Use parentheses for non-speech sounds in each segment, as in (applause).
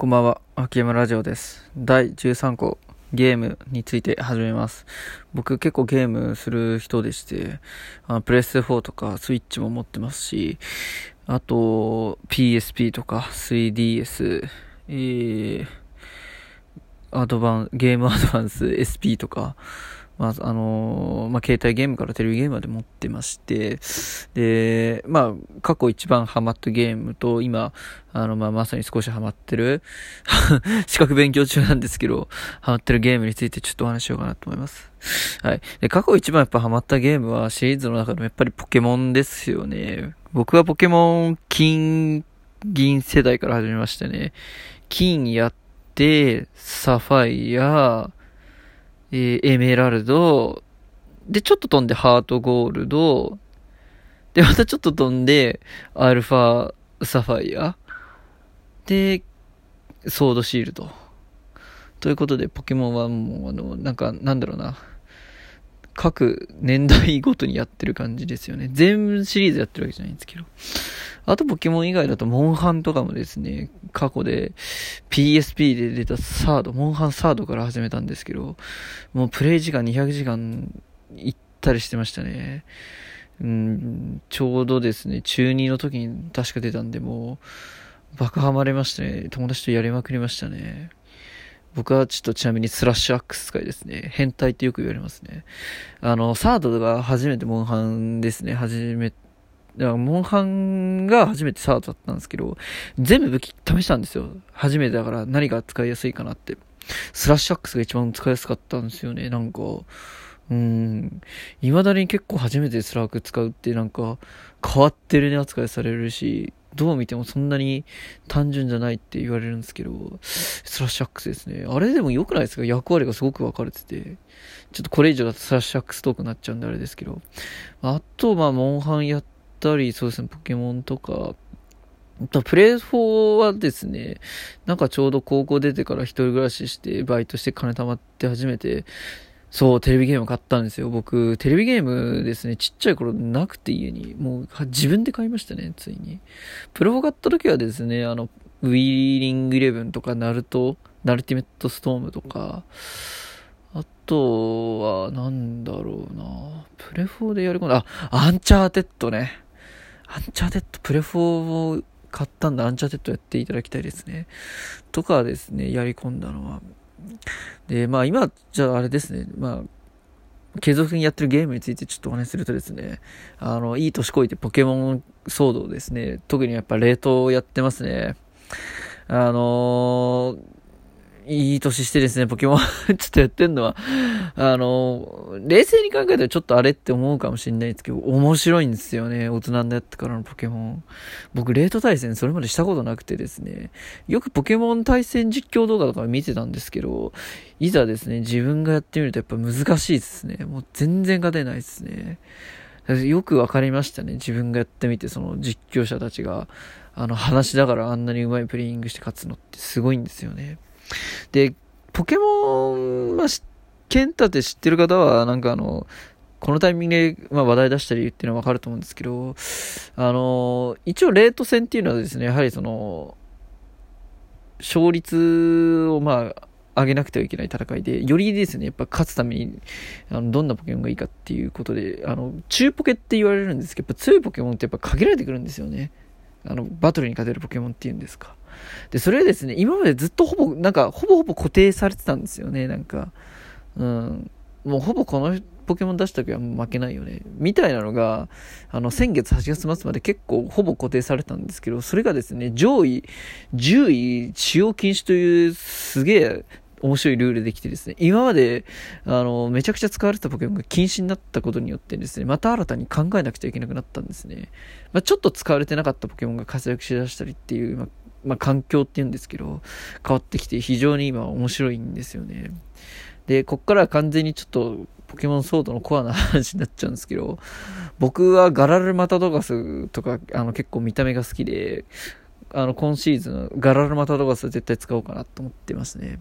こんばんは、秋山ラジオです。第13個、ゲームについて始めます。僕結構ゲームする人でして、あのプレステ4とかスイッチも持ってますし、あと PSP とか 3DS、えー、アドバン、ゲームアドバンス SP とか、まあ、あのーまあ、携帯ゲームからテレビゲームまで持ってまして、で、まあ、過去一番ハマったゲームと、今、あの、まあ、まさに少しハマってる、(laughs) 資格勉強中なんですけど、ハマってるゲームについてちょっとお話しようかなと思います。はい。で、過去一番やっぱハマったゲームはシリーズの中でもやっぱりポケモンですよね。僕はポケモン金、銀世代から始めましたね。金やって、サファイア、えーエメラルド、で、ちょっと飛んでハートゴールド、で、またちょっと飛んで、アルファサファイア、で、ソードシールド。ということで、ポケモンはもう、あの、なんか、なんだろうな。各年代ごとにやってる感じですよね。全シリーズやってるわけじゃないんですけど。あとポケモン以外だと、モンハンとかもですね、過去で PSP で出たサード、モンハンサードから始めたんですけど、もうプレイ時間200時間行ったりしてましたね。うん、ちょうどですね、中2の時に確か出たんで、もう、バカハマれましたね。友達とやりまくりましたね。僕はちょっとちなみにスラッシュアックス使いですね。変態ってよく言われますね。あの、サードが初めてモンハンですね。初め、だからモンハンが初めてサードだったんですけど、全部武器試したんですよ。初めてだから何が使いやすいかなって。スラッシュアックスが一番使いやすかったんですよね。なんか、うん。未だに結構初めてスラアク使うってなんか変わってるね扱いされるし、どう見てもそんなに単純じゃないって言われるんですけど、スラッシュアックスですね。あれでも良くないですか？役割がすごく分かれてて。ちょっとこれ以上だとスラッシュアックストークになっちゃうんであれですけど。あと、まあ、モンハンやってたり、そうですね、ポケモンとか、あとプレイ4はですね、なんかちょうど高校出てから一人暮らしして、バイトして金貯まって初めて、そう、テレビゲーム買ったんですよ。僕、テレビゲームですね、ちっちゃい頃なくて家に。もう、自分で買いましたね、ついに。プロ4買った時はですね、あの、ウィーリングイレブンとか、ナルト、ナルティメットストームとか、あとは、なんだろうなプレ4でやり込んだ、あ、アンチャーテッドね。アンチャーテッド、プレ4を買ったんだ、アンチャーテッドやっていただきたいですね。とかですね、やり込んだのは。で、まあ今、じゃああれですね、まあ、継続的にやってるゲームについてちょっとお話しするとですね、あの、いい年こいてポケモンソードですね、特にやっぱレートをやってますね。あのーいい年してですね、ポケモン (laughs) ちょっとやってんのは、あの、冷静に考えたらちょっとあれって思うかもしれないですけど、面白いんですよね、大人になってからのポケモン。僕、レート対戦それまでしたことなくてですね、よくポケモン対戦実況動画とか見てたんですけど、いざですね、自分がやってみるとやっぱ難しいですね。もう全然勝てないですね。よくわかりましたね。自分がやってみて、その実況者たちが、あの、話しながらあんなに上手いプレイングして勝つのってすごいんですよね。で、ポケモン、まあ、ケンタって知ってる方は、なんかあの、このタイミングで、まあ、話題出したりっていうのはわかると思うんですけど、あの、一応レート戦っていうのはですね、やはりその、勝率をまあ、上げなくてはいけない戦いで、よりですね、やっぱ勝つために、あの、どんなポケモンがいいかっていうことで、あの、中ポケって言われるんですけど、やっぱ強いポケモンってやっぱ限られてくるんですよね。あの、バトルに勝てるポケモンっていうんですか。で、それですね、今までずっとほぼ、なんか、ほぼほぼ固定されてたんですよね、なんか。うん。もうほぼこのポケモン出した時は負けないよね。みたいなのが、あの、先月8月末まで結構ほぼ固定されたんですけど、それがですね、上位、10位使用禁止というすげえ面白いルールできてですね、今まで、あの、めちゃくちゃ使われてたポケモンが禁止になったことによってですね、また新たに考えなくちゃいけなくなったんですね。まあ、ちょっと使われてなかったポケモンが活躍しだしたりっていう、まあ、まあ、環境っていうんですけど、変わってきて非常に今面白いんですよね。で、こっからは完全にちょっとポケモンソードのコアな話になっちゃうんですけど、僕はガラルマタドガスとか、あの結構見た目が好きで、あの今シーズンガラルマタドガス絶対使おうかなと思ってますね。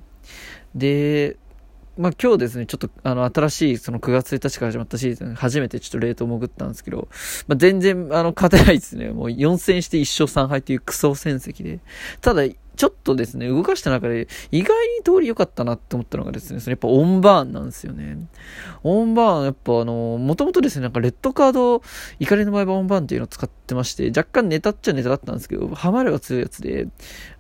で、まあ今日ですね、ちょっとあの新しいその9月1日から始まったシーズン、初めてちょっとレート潜ったんですけど、まあ全然あの勝てないですね。もう4戦して1勝3敗というクソ戦績で。ただ、ちょっとですね、動かした中で、意外に通り良かったなって思ったのがですね、それやっぱオンバーンなんですよね。オンバーン、やっぱあの、もともとですね、なんかレッドカード、怒りの場合はオンバーンっていうのを使ってまして、若干ネタっちゃネタだったんですけど、ハマれば強いやつで、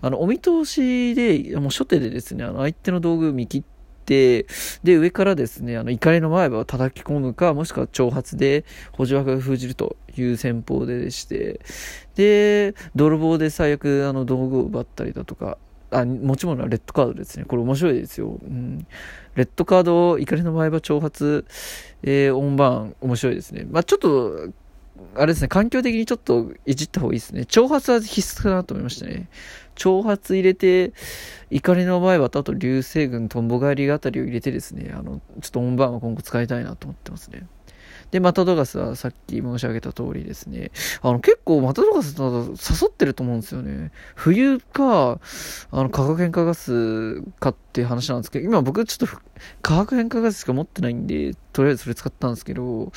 あの、お見通しで、もう初手でですね、あの、相手の道具見切って、て、で、上からですね、あの、怒りの前歯を叩き込むか、もしくは挑発で補助枠が封じるという戦法でして、で、泥棒で最悪、あの、道具を奪ったりだとか、あ、持ち物はレッドカードですね。これ面白いですよ。うん。レッドカード、怒りの前歯挑発、えー、オンバーン、面白いですね。まあちょっと、あれですね、環境的にちょっといじった方がいいですね。挑発は必須かなと思いましたね。挑発入れて、怒りの場合は、あと流星群、トンボ帰りあたりを入れてですね、あの、ちょっとオンバーンは今後使いたいなと思ってますね。で、マタドガスはさっき申し上げた通りですね。あの、結構マタドガスと誘ってると思うんですよね。冬か、あの、化学変化ガスかって話なんですけど、今僕ちょっと化学変化ガスしか持ってないんで、とりあえずそれ使ったんですけど、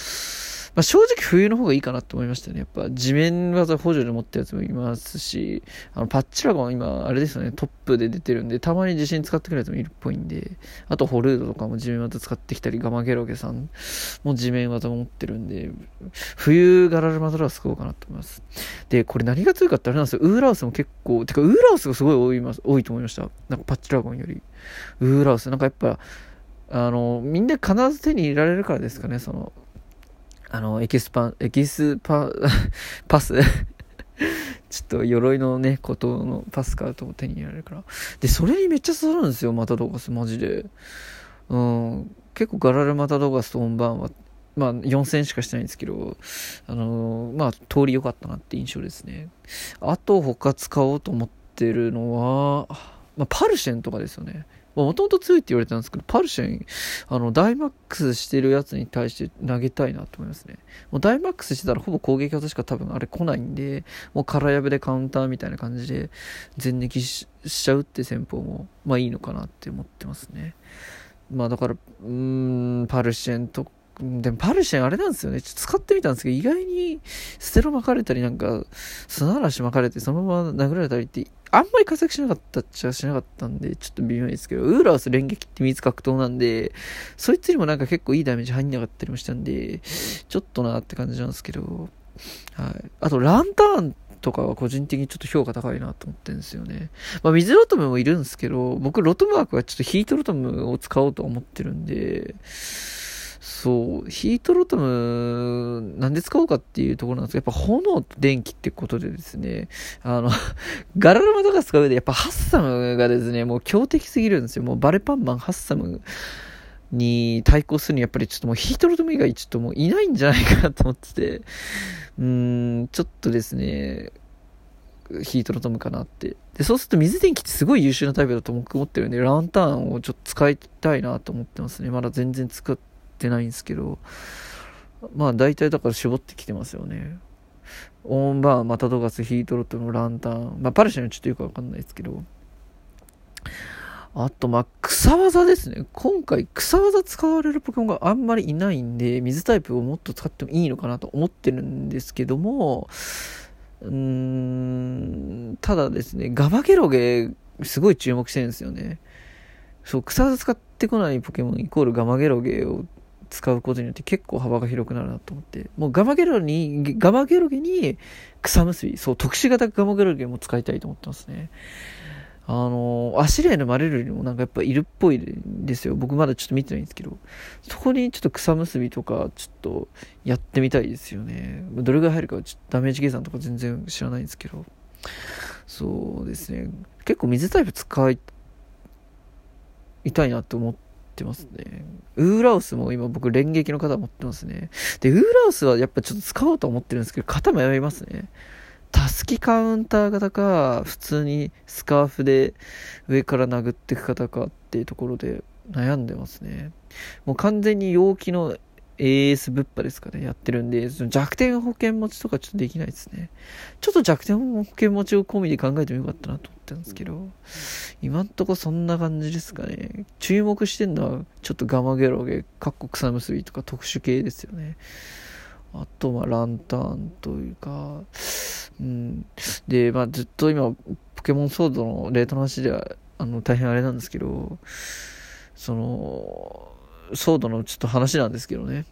まあ、正直冬の方がいいかなって思いましたね。やっぱ地面技補助で持ったやつもいますし、あのパッチラゴン今、あれですよね、トップで出てるんで、たまに自信使ってくれるやつもいるっぽいんで、あとホルードとかも地面技使ってきたり、ガマゲロゲさんも地面技持ってるんで、浮遊ガラルマタドガス買おうかなと思います。で、これ何が強いかってあれなんですよ、ウーラオスも結構、てかウーラオスがすごい多います多いと思いました。なんかパッチラゴンより。ウーラオス、なんかやっぱ、あの、みんな必ず手に入れられるからですかね、その、あの、エキスパ、エキスパ、(laughs) パスちょっと鎧のね、孤島のパス買うと手に入れられるから。で、それにめっちゃ刺さるんですよ、マタドガス、マジで。うん、結構ガラルマタドガスとオンバーンは、まあ4000しかしてないんですけど、あのー、まあ通り良かったなって印象ですね。あと他使おうと思ってるのは、まあパルシェンとかですよね。もともと強いって言われてたんですけど、パルシェン、あの、ダイマックスしてるやつに対して投げたいなと思いますね。もうダイマックスしてたらほぼ攻撃技しか多分あれ来ないんで、もう空やぶでカウンターみたいな感じで全撃しちゃうって戦法も、まあいいのかなって思ってますね。まあだから、うん、パルシェンとでもパルシェンあれなんですよね。ちょっと使ってみたんですけど、意外にステロ巻かれたりなんか、砂嵐巻かれてそのまま殴られたりってあんまり活躍しなかったっちゃしなかったんで、ちょっと微妙ですけど、ウーラース連撃って水格闘なんで、そいつにもなんか結構いいダメージ入んなかったりもしたんで、ちょっとなって感じなんですけど、はい。あと、ランターンとかは個人的にちょっと評価高いなと思ってるんですよね。まあ、水ロトムもいるんですけど、僕ロトム枠はちょっとヒートロトムを使おうと思ってるんで、そう、ヒートロトム、なんで使おうかっていうところなんですけど、やっぱ炎と電気ってことでですね、あの、(laughs) ガラルマとか使う上で、やっぱハッサムがですね、もう強敵すぎるんですよ。もうバレパンマン、ハッサムに対抗するに、やっぱりちょっともうヒートロトム以外ちょっともういないんじゃないかなと思ってて、うーん、ちょっとですね、ヒートロトムかなって。で、そうすると水電気ってすごい優秀なタイプだと僕思ってるんで、ランタンをちょっと使いたいなと思ってますね。まだ全然使って、ってないんですけど、まあ大体だから絞ってきてますよね。オンバー、マタドガス、ヒートロットのランタン、まあパルシャンはちょっとよくわかんないですけど、あと、まあ、草技ですね。今回、草技使われるポケモンがあんまりいないんで、水タイプをもっと使ってもいいのかなと思ってるんですけども、うん、ただですね、ガバゲロゲ、すごい注目してるんですよね。そう、草技使ってこないポケモンイコールガマゲロゲを使うことによって結構幅が広くなるなと思って、もうガマゲロに、ガマゲロゲに草結び、そう、特殊型ガマゲロゲも使いたいと思ってますね。あの、アシレイのマレルにもなんかやっぱいるっぽいですよ。僕まだちょっと見てないんですけど、そこにちょっと草結びとかちょっとやってみたいですよね。どれぐらい入るかちょっとダメージ計算とか全然知らないんですけど、そうですね。結構水タイプ使いたいなって思って、ってますね。ウーラウスも今僕連撃の方持ってますね。で、ウーラウスはやっぱちょっと使おうと思ってるんですけど、型迷いますね。タスキカウンター型か、普通にスカーフで上から殴っていく方かっていうところで悩んでますね。もう完全に陽気の AS 物販ですかね、やってるんで、その弱点保険持ちとかちょっとできないですね。ちょっと弱点保険持ちを込みで考えてもよかったなと思ってるんですけど、今んとこそんな感じですかね。注目してんのは、ちょっとガマゲロゲ、カッコ草結びとか特殊系ですよね。あと、まあ、ランタンというか、うん。で、まあ、ずっと今、ポケモンソードのレートの話では、あの、大変あれなんですけど、その、ソードのちょっと話なんですけどね、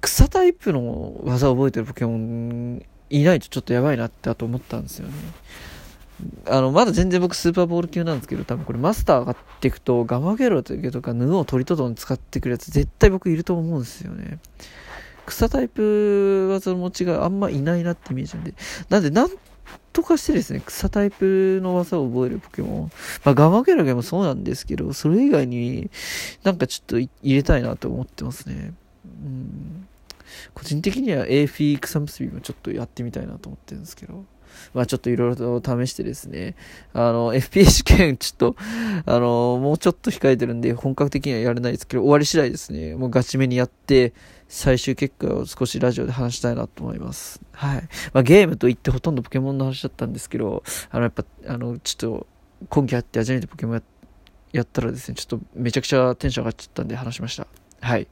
草タイプの技を覚えてるポケモンいないとちょっとやばいなってあと思ったんですよね。あの、まだ全然僕スーパーボール級なんですけど、多分これマスター上がっていくと、ガマゲロというかヌオをトリトドン使ってくるやつ絶対僕いると思うんですよね。草タイプ技の持ちがあんまいないなってイメージなんで。なんで、なんとかしてですね、草タイプの技を覚えるポケモン。まあ、ガマゲラゲもそうなんですけど、それ以外になんかちょっと入れたいなと思ってますね。うん。個人的には a フィー草結びもちょっとやってみたいなと思ってるんですけど。まあちょっといろいろと試してですね、あの、FPA 試験ちょっと、あの、もうちょっと控えてるんで、本格的にはやれないですけど、終わり次第ですね、もうガチめにやって、最終結果を少しラジオで話したいなと思います。はい。まあゲームと言ってほとんどポケモンの話だったんですけど、あの、やっぱ、あの、ちょっと、今季あって初めてポケモンややったらですね、ちょっとめちゃくちゃテンション上がっちゃったんで話しました。はい。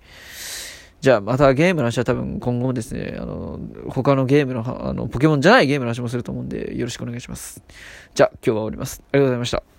じゃあまたゲームの話は多分今後もですね、あの、他のゲームの、あの、ポケモンじゃないゲームの話もすると思うんで、よろしくお願いします。じゃあ今日は終わります。ありがとうございました。